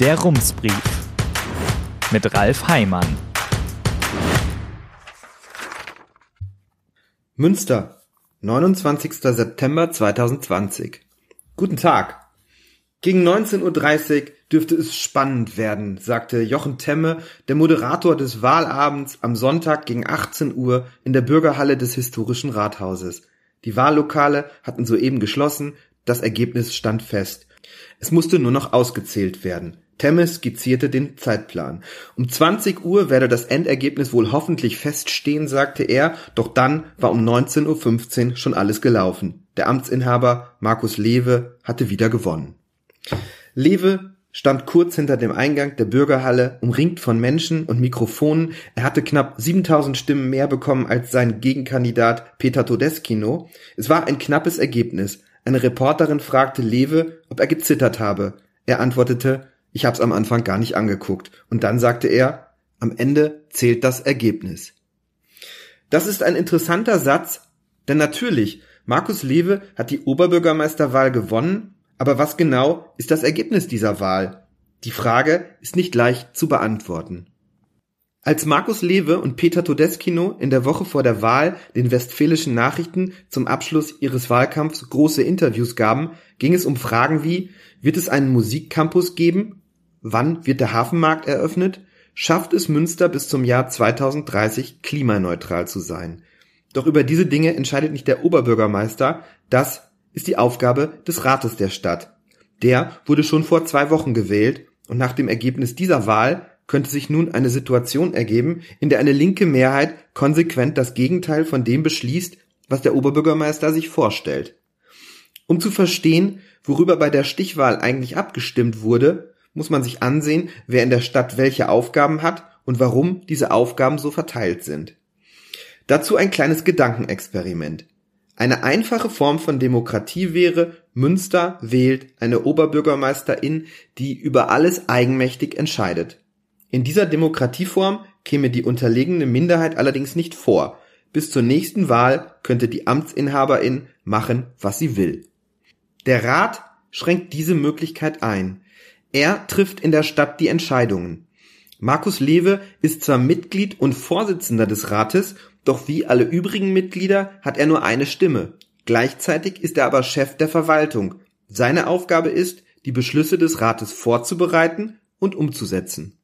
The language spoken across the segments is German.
Der Rumsbrief mit Ralf Heimann. Münster, 29. September 2020. Guten Tag. Gegen 19.30 Uhr dürfte es spannend werden, sagte Jochen Temme, der Moderator des Wahlabends am Sonntag gegen 18 Uhr in der Bürgerhalle des historischen Rathauses. Die Wahllokale hatten soeben geschlossen, das Ergebnis stand fest. Es musste nur noch ausgezählt werden. Temme skizzierte den Zeitplan. Um 20 Uhr werde das Endergebnis wohl hoffentlich feststehen, sagte er, doch dann war um 19.15 Uhr schon alles gelaufen. Der Amtsinhaber Markus Lewe hatte wieder gewonnen. Lewe stand kurz hinter dem Eingang der Bürgerhalle, umringt von Menschen und Mikrofonen. Er hatte knapp 7000 Stimmen mehr bekommen als sein Gegenkandidat Peter Todeskino. Es war ein knappes Ergebnis. Eine Reporterin fragte Lewe, ob er gezittert habe. Er antwortete, ich hab's am Anfang gar nicht angeguckt. Und dann sagte er, am Ende zählt das Ergebnis. Das ist ein interessanter Satz, denn natürlich, Markus Lewe hat die Oberbürgermeisterwahl gewonnen, aber was genau ist das Ergebnis dieser Wahl? Die Frage ist nicht leicht zu beantworten. Als Markus Lewe und Peter Todeskino in der Woche vor der Wahl den Westfälischen Nachrichten zum Abschluss ihres Wahlkampfs große Interviews gaben, ging es um Fragen wie, wird es einen Musikcampus geben? Wann wird der Hafenmarkt eröffnet? Schafft es Münster bis zum Jahr 2030 klimaneutral zu sein? Doch über diese Dinge entscheidet nicht der Oberbürgermeister, das ist die Aufgabe des Rates der Stadt. Der wurde schon vor zwei Wochen gewählt und nach dem Ergebnis dieser Wahl könnte sich nun eine Situation ergeben, in der eine linke Mehrheit konsequent das Gegenteil von dem beschließt, was der Oberbürgermeister sich vorstellt. Um zu verstehen, worüber bei der Stichwahl eigentlich abgestimmt wurde, muss man sich ansehen, wer in der Stadt welche Aufgaben hat und warum diese Aufgaben so verteilt sind. Dazu ein kleines Gedankenexperiment. Eine einfache Form von Demokratie wäre, Münster wählt eine Oberbürgermeisterin, die über alles eigenmächtig entscheidet. In dieser Demokratieform käme die unterlegene Minderheit allerdings nicht vor. Bis zur nächsten Wahl könnte die Amtsinhaberin machen, was sie will. Der Rat schränkt diese Möglichkeit ein. Er trifft in der Stadt die Entscheidungen. Markus Lewe ist zwar Mitglied und Vorsitzender des Rates, doch wie alle übrigen Mitglieder hat er nur eine Stimme. Gleichzeitig ist er aber Chef der Verwaltung. Seine Aufgabe ist, die Beschlüsse des Rates vorzubereiten und umzusetzen.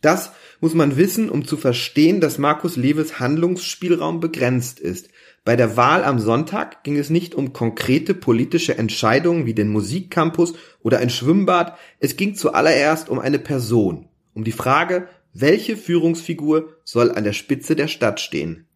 Das muss man wissen, um zu verstehen, dass Markus Lewes Handlungsspielraum begrenzt ist. Bei der Wahl am Sonntag ging es nicht um konkrete politische Entscheidungen wie den Musikcampus oder ein Schwimmbad, es ging zuallererst um eine Person, um die Frage, welche Führungsfigur soll an der Spitze der Stadt stehen.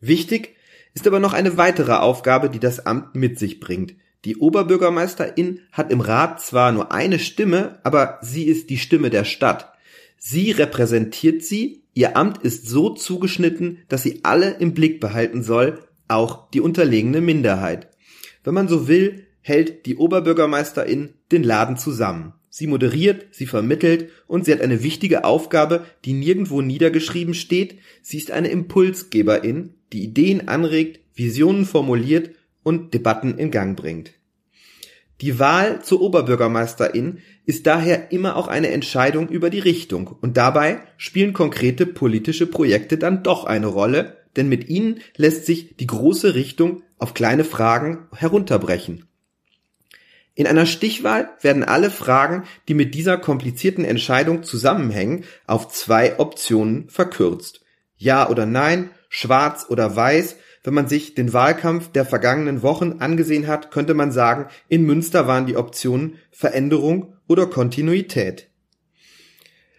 Wichtig ist aber noch eine weitere Aufgabe, die das Amt mit sich bringt. Die Oberbürgermeisterin hat im Rat zwar nur eine Stimme, aber sie ist die Stimme der Stadt. Sie repräsentiert sie, ihr Amt ist so zugeschnitten, dass sie alle im Blick behalten soll, auch die unterlegene Minderheit. Wenn man so will, hält die Oberbürgermeisterin den Laden zusammen. Sie moderiert, sie vermittelt und sie hat eine wichtige Aufgabe, die nirgendwo niedergeschrieben steht. Sie ist eine Impulsgeberin, die Ideen anregt, Visionen formuliert und Debatten in Gang bringt. Die Wahl zur Oberbürgermeisterin ist daher immer auch eine Entscheidung über die Richtung und dabei spielen konkrete politische Projekte dann doch eine Rolle, denn mit ihnen lässt sich die große Richtung auf kleine Fragen herunterbrechen. In einer Stichwahl werden alle Fragen, die mit dieser komplizierten Entscheidung zusammenhängen, auf zwei Optionen verkürzt. Ja oder nein, schwarz oder weiß wenn man sich den Wahlkampf der vergangenen Wochen angesehen hat, könnte man sagen, in Münster waren die Optionen Veränderung oder Kontinuität.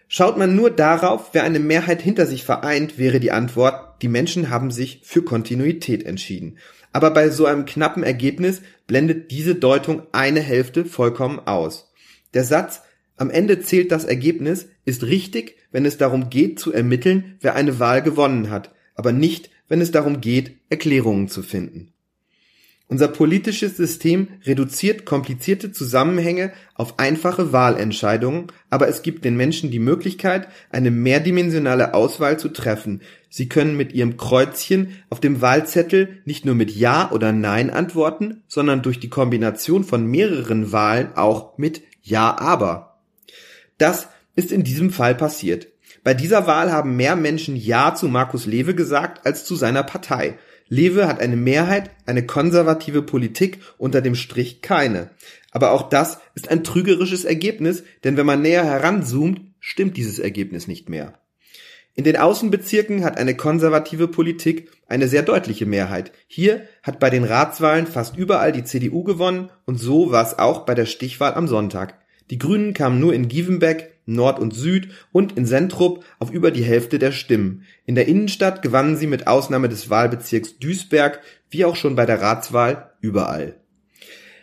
Schaut man nur darauf, wer eine Mehrheit hinter sich vereint, wäre die Antwort, die Menschen haben sich für Kontinuität entschieden. Aber bei so einem knappen Ergebnis blendet diese Deutung eine Hälfte vollkommen aus. Der Satz, am Ende zählt das Ergebnis, ist richtig, wenn es darum geht zu ermitteln, wer eine Wahl gewonnen hat, aber nicht, wenn es darum geht, Erklärungen zu finden. Unser politisches System reduziert komplizierte Zusammenhänge auf einfache Wahlentscheidungen, aber es gibt den Menschen die Möglichkeit, eine mehrdimensionale Auswahl zu treffen. Sie können mit ihrem Kreuzchen auf dem Wahlzettel nicht nur mit Ja oder Nein antworten, sondern durch die Kombination von mehreren Wahlen auch mit Ja aber. Das ist in diesem Fall passiert. Bei dieser Wahl haben mehr Menschen Ja zu Markus Lewe gesagt als zu seiner Partei. Lewe hat eine Mehrheit, eine konservative Politik, unter dem Strich keine. Aber auch das ist ein trügerisches Ergebnis, denn wenn man näher heranzoomt, stimmt dieses Ergebnis nicht mehr. In den Außenbezirken hat eine konservative Politik eine sehr deutliche Mehrheit. Hier hat bei den Ratswahlen fast überall die CDU gewonnen und so war es auch bei der Stichwahl am Sonntag. Die Grünen kamen nur in Gievenbeck, Nord und Süd und in Sentrup auf über die Hälfte der Stimmen. In der Innenstadt gewannen sie mit Ausnahme des Wahlbezirks Duisberg, wie auch schon bei der Ratswahl, überall.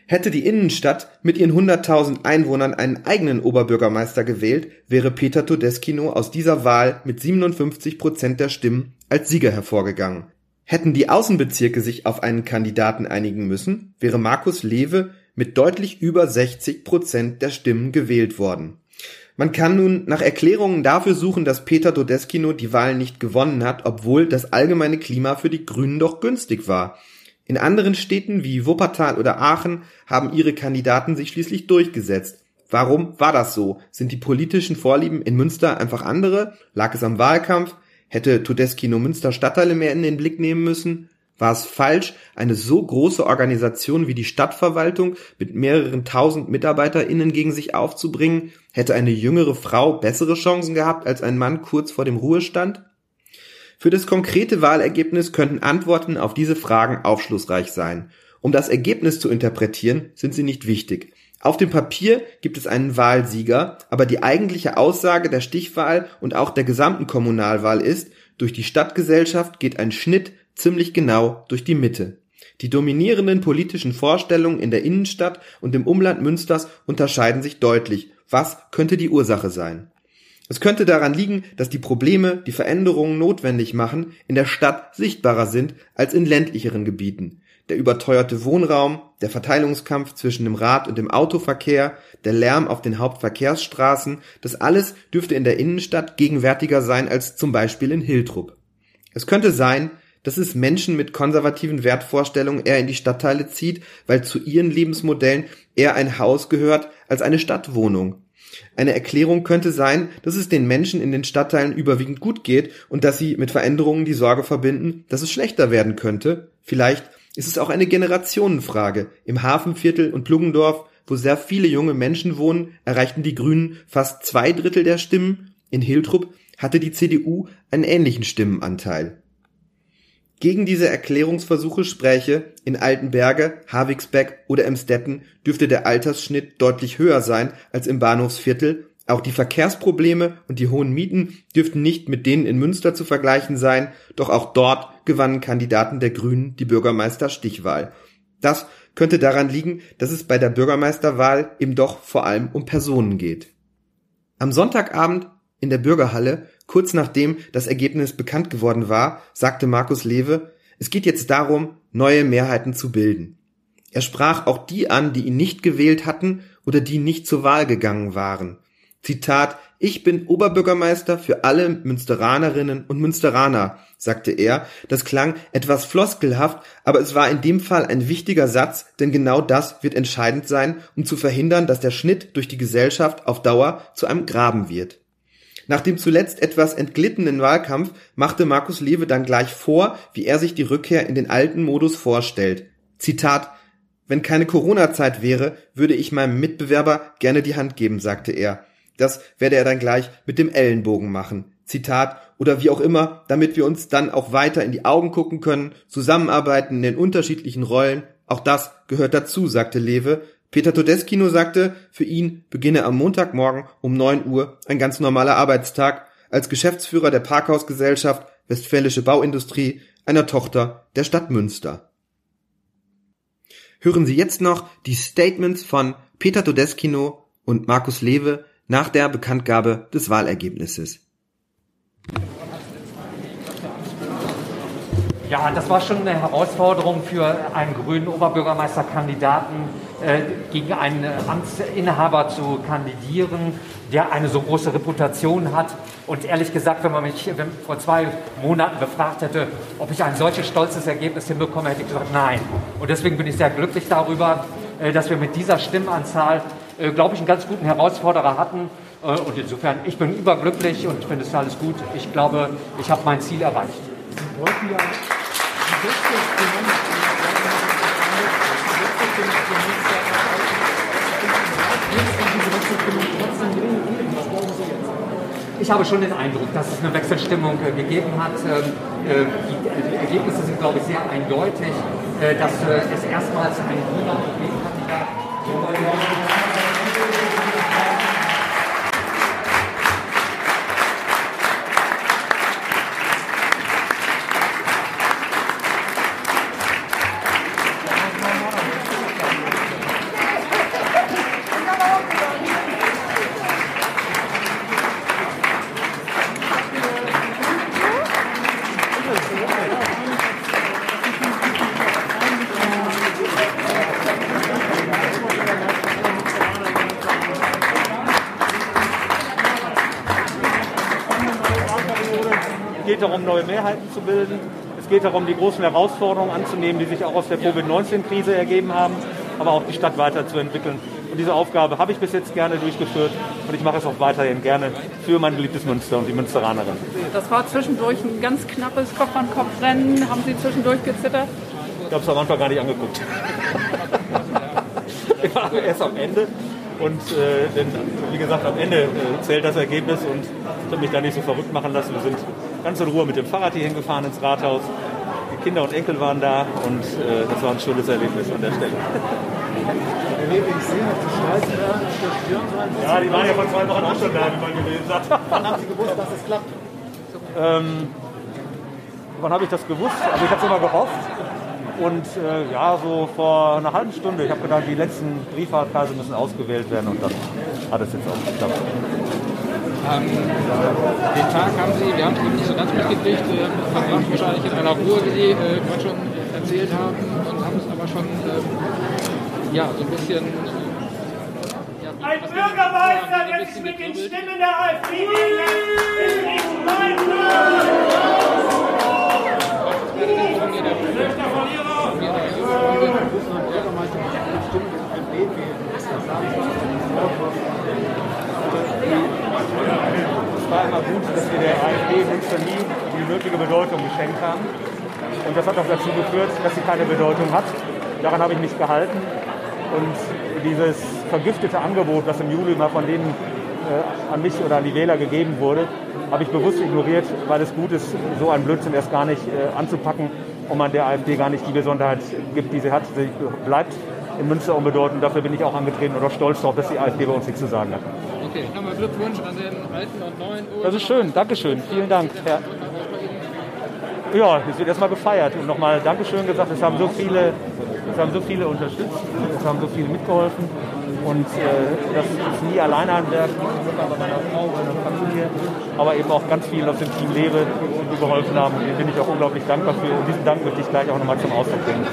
Hätte die Innenstadt mit ihren 100.000 Einwohnern einen eigenen Oberbürgermeister gewählt, wäre Peter Todeskino aus dieser Wahl mit 57 Prozent der Stimmen als Sieger hervorgegangen. Hätten die Außenbezirke sich auf einen Kandidaten einigen müssen, wäre Markus Lewe mit deutlich über 60 Prozent der Stimmen gewählt worden. Man kann nun nach Erklärungen dafür suchen, dass Peter Todeskino die Wahl nicht gewonnen hat, obwohl das allgemeine Klima für die Grünen doch günstig war. In anderen Städten wie Wuppertal oder Aachen haben ihre Kandidaten sich schließlich durchgesetzt. Warum war das so? Sind die politischen Vorlieben in Münster einfach andere? Lag es am Wahlkampf? Hätte Todeskino Münster Stadtteile mehr in den Blick nehmen müssen? War es falsch, eine so große Organisation wie die Stadtverwaltung mit mehreren tausend MitarbeiterInnen gegen sich aufzubringen? Hätte eine jüngere Frau bessere Chancen gehabt als ein Mann kurz vor dem Ruhestand? Für das konkrete Wahlergebnis könnten Antworten auf diese Fragen aufschlussreich sein. Um das Ergebnis zu interpretieren, sind sie nicht wichtig. Auf dem Papier gibt es einen Wahlsieger, aber die eigentliche Aussage der Stichwahl und auch der gesamten Kommunalwahl ist, durch die Stadtgesellschaft geht ein Schnitt ziemlich genau durch die Mitte. Die dominierenden politischen Vorstellungen in der Innenstadt und im Umland Münsters unterscheiden sich deutlich. Was könnte die Ursache sein? Es könnte daran liegen, dass die Probleme, die Veränderungen notwendig machen, in der Stadt sichtbarer sind als in ländlicheren Gebieten. Der überteuerte Wohnraum, der Verteilungskampf zwischen dem Rad- und dem Autoverkehr, der Lärm auf den Hauptverkehrsstraßen, das alles dürfte in der Innenstadt gegenwärtiger sein als zum Beispiel in Hiltrup. Es könnte sein, dass es Menschen mit konservativen Wertvorstellungen eher in die Stadtteile zieht, weil zu ihren Lebensmodellen eher ein Haus gehört als eine Stadtwohnung eine Erklärung könnte sein, dass es den Menschen in den Stadtteilen überwiegend gut geht und dass sie mit Veränderungen die Sorge verbinden, dass es schlechter werden könnte. Vielleicht ist es auch eine Generationenfrage. Im Hafenviertel und Pluggendorf, wo sehr viele junge Menschen wohnen, erreichten die Grünen fast zwei Drittel der Stimmen. In Hiltrup hatte die CDU einen ähnlichen Stimmenanteil. Gegen diese Erklärungsversuche spräche, in Altenberge, Havigsbeck oder Emstetten dürfte der Altersschnitt deutlich höher sein als im Bahnhofsviertel, auch die Verkehrsprobleme und die hohen Mieten dürften nicht mit denen in Münster zu vergleichen sein, doch auch dort gewannen Kandidaten der Grünen die Bürgermeisterstichwahl. Das könnte daran liegen, dass es bei der Bürgermeisterwahl eben doch vor allem um Personen geht. Am Sonntagabend in der Bürgerhalle Kurz nachdem das Ergebnis bekannt geworden war, sagte Markus Lewe, es geht jetzt darum, neue Mehrheiten zu bilden. Er sprach auch die an, die ihn nicht gewählt hatten oder die nicht zur Wahl gegangen waren. Zitat, ich bin Oberbürgermeister für alle Münsteranerinnen und Münsteraner, sagte er. Das klang etwas floskelhaft, aber es war in dem Fall ein wichtiger Satz, denn genau das wird entscheidend sein, um zu verhindern, dass der Schnitt durch die Gesellschaft auf Dauer zu einem Graben wird. Nach dem zuletzt etwas entglittenen Wahlkampf machte Markus Lewe dann gleich vor, wie er sich die Rückkehr in den alten Modus vorstellt. Zitat Wenn keine Corona-Zeit wäre, würde ich meinem Mitbewerber gerne die Hand geben, sagte er. Das werde er dann gleich mit dem Ellenbogen machen. Zitat oder wie auch immer, damit wir uns dann auch weiter in die Augen gucken können, zusammenarbeiten in den unterschiedlichen Rollen. Auch das gehört dazu, sagte Lewe, Peter Todeskino sagte, für ihn beginne am Montagmorgen um 9 Uhr ein ganz normaler Arbeitstag als Geschäftsführer der Parkhausgesellschaft Westfälische Bauindustrie, einer Tochter der Stadt Münster. Hören Sie jetzt noch die Statements von Peter Todeskino und Markus Lewe nach der Bekanntgabe des Wahlergebnisses. Ja, das war schon eine Herausforderung für einen grünen Oberbürgermeisterkandidaten, äh, gegen einen Amtsinhaber zu kandidieren, der eine so große Reputation hat. Und ehrlich gesagt, wenn man mich wenn vor zwei Monaten befragt hätte, ob ich ein solches stolzes Ergebnis hinbekomme, hätte ich gesagt, nein. Und deswegen bin ich sehr glücklich darüber, äh, dass wir mit dieser Stimmenanzahl, äh, glaube ich, einen ganz guten Herausforderer hatten. Äh, und insofern, ich bin überglücklich und finde es alles gut. Ich glaube, ich habe mein Ziel erreicht. Wollten ja ich habe schon den Eindruck, dass es eine Wechselstimmung äh, gegeben hat. Ähm, äh, die, Ergebnisse sind, glaube ich, sehr eindeutig, äh, dass es erstmals einen Gegenkandidat geht darum, neue Mehrheiten zu bilden. Es geht darum, die großen Herausforderungen anzunehmen, die sich auch aus der Covid-19-Krise ergeben haben, aber auch die Stadt weiterzuentwickeln. Und diese Aufgabe habe ich bis jetzt gerne durchgeführt und ich mache es auch weiterhin gerne für mein geliebtes Münster und die Münsteranerin. Das war zwischendurch ein ganz knappes Kopf-an-Kopf-Rennen. Haben Sie zwischendurch gezittert? Ich habe es am Anfang gar nicht angeguckt. ich war erst am Ende und äh, denn, wie gesagt, am Ende äh, zählt das Ergebnis und ich habe mich da nicht so verrückt machen lassen. Wir sind ganz in Ruhe mit dem Fahrrad hier hingefahren ins Rathaus. Die Kinder und Enkel waren da und äh, das war ein schönes Erlebnis an der Stelle. Ja, die waren ja vor zwei Wochen auch schon da, wie man gelesen hat. Wann haben Sie gewusst, dass es klappt? Ähm, wann habe ich das gewusst? Also ich habe es immer gehofft. Und äh, ja, so vor einer halben Stunde, ich habe gedacht, die letzten Brieffahrtkreise müssen ausgewählt werden und dann hat es jetzt auch geklappt. Ähm, den Tag haben Sie, wir haben es nicht so ganz mitgekriegt, äh, verbracht wahrscheinlich in einer Ruhe, wie Sie äh, gerade schon erzählt haben, und haben es aber schon äh, ja, so ein bisschen. Ja, ein Bürgermeister, der sich mit den Stimmen der AfD ist nicht mein Es war immer gut, dass wir der AfD in Münster nie die nötige Bedeutung geschenkt haben. Und das hat auch dazu geführt, dass sie keine Bedeutung hat. Daran habe ich mich gehalten. Und dieses vergiftete Angebot, das im Juli mal von denen äh, an mich oder an die Wähler gegeben wurde, habe ich bewusst ignoriert, weil es gut ist, so einen Blödsinn erst gar nicht äh, anzupacken und man der AfD gar nicht die Besonderheit gibt, die sie hat. Sie bleibt in Münster unbedeutend. Dafür bin ich auch angetreten oder stolz darauf, dass die AfD bei uns nichts zu sagen hat. Okay, nochmal Glückwunsch an den alten und neuen Uhr. Das ist schön, Dankeschön, vielen Dank. Herr ja, es wird erstmal gefeiert und nochmal Dankeschön gesagt. Es haben so viele, es haben so viele unterstützt, es haben so viele mitgeholfen. Und äh, das ist nie alleine ein Werk, bei meiner Frau, meiner Familie, aber eben auch ganz viel aus dem Team Lebe, die geholfen haben. Und denen bin ich auch unglaublich dankbar für. Und diesen Dank möchte ich gleich auch nochmal zum Ausdruck bringen.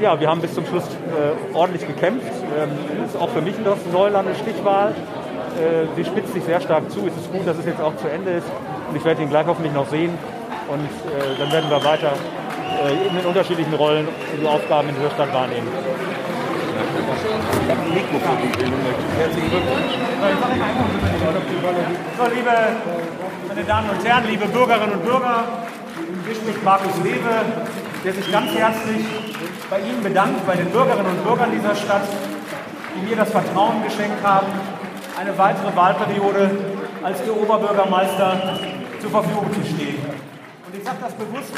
Ja, wir haben bis zum Schluss äh, ordentlich gekämpft. Ähm, ist auch für mich das Neuland eine Stichwahl. Äh, sie spitzt sich sehr stark zu. Es ist gut, dass es jetzt auch zu Ende ist. Und ich werde ihn gleich hoffentlich noch sehen. Und äh, dann werden wir weiter äh, in den unterschiedlichen Rollen die Aufgaben in dieser Stadt wahrnehmen. Herzlichen Glückwunsch. So, liebe meine Damen und Herren, liebe Bürgerinnen und Bürger, hier spricht Markus Lewe, der sich ganz herzlich bei Ihnen bedankt, bei den Bürgerinnen und Bürgern dieser Stadt, die mir das Vertrauen geschenkt haben, eine weitere Wahlperiode als Ihr Oberbürgermeister zur Verfügung zu stehen. Und ich sage das bewusst.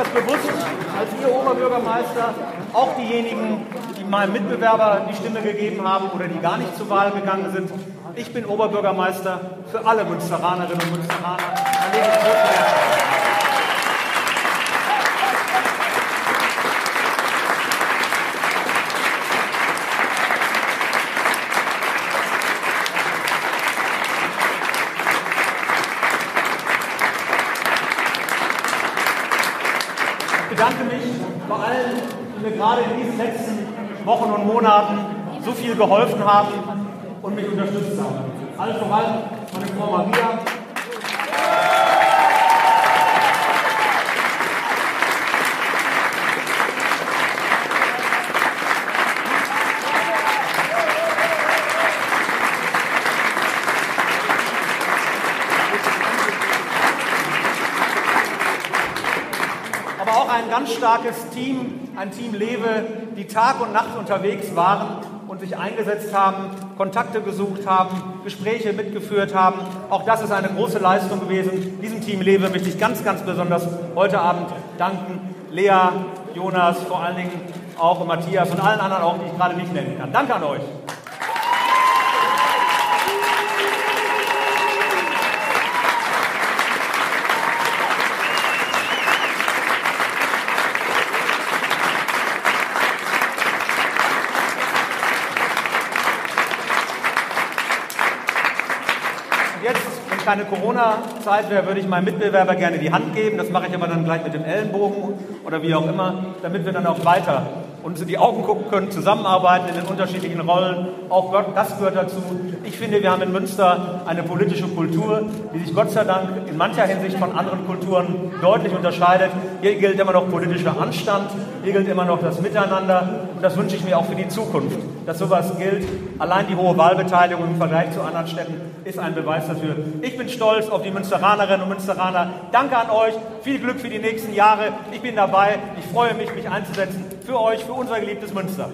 das bewusst als Ihr Oberbürgermeister, auch diejenigen, die meinem Mitbewerber die Stimme gegeben haben oder die gar nicht zur Wahl gegangen sind. Ich bin Oberbürgermeister für alle Münsteranerinnen und Münsteraner. bedanke mich bei allen, die mir gerade in diesen letzten Wochen und Monaten so viel geholfen haben und mich unterstützt haben. Allen voran meine Frau Maria. aber auch ein ganz starkes Team, ein Team Lewe, die Tag und Nacht unterwegs waren und sich eingesetzt haben, Kontakte gesucht haben, Gespräche mitgeführt haben. Auch das ist eine große Leistung gewesen. Diesem Team Lewe möchte ich ganz, ganz besonders heute Abend danken. Lea, Jonas, vor allen Dingen auch Matthias und allen anderen auch, die ich gerade nicht nennen kann. Danke an euch. Keine Corona-Zeit wäre, würde ich meinem Mitbewerber gerne die Hand geben. Das mache ich aber dann gleich mit dem Ellenbogen oder wie auch immer, damit wir dann auch weiter uns in die Augen gucken können, zusammenarbeiten in den unterschiedlichen Rollen. Auch das gehört dazu. Ich finde, wir haben in Münster eine politische Kultur, die sich Gott sei Dank in mancher Hinsicht von anderen Kulturen deutlich unterscheidet. Hier gilt immer noch politischer Anstand, hier gilt immer noch das Miteinander. Und das wünsche ich mir auch für die Zukunft, dass sowas gilt. Allein die hohe Wahlbeteiligung im Vergleich zu anderen Städten ist ein Beweis dafür. Ich bin stolz auf die Münsteranerinnen und Münsteraner. Danke an euch. Viel Glück für die nächsten Jahre. Ich bin dabei. Ich freue mich, mich einzusetzen für euch, für unser geliebtes Münster.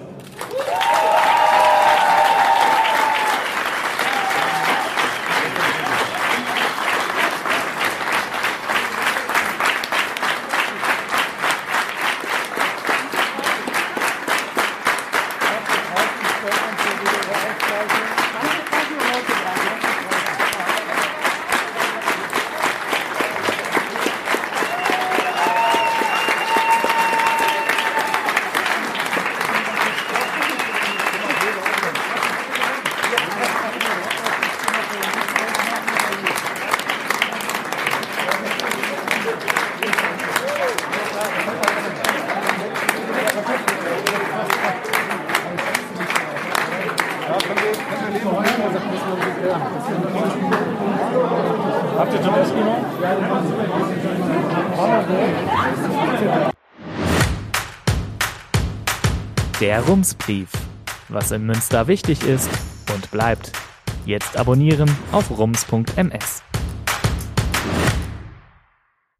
Der Rumsbrief. Was in Münster wichtig ist und bleibt. Jetzt abonnieren auf rums.ms.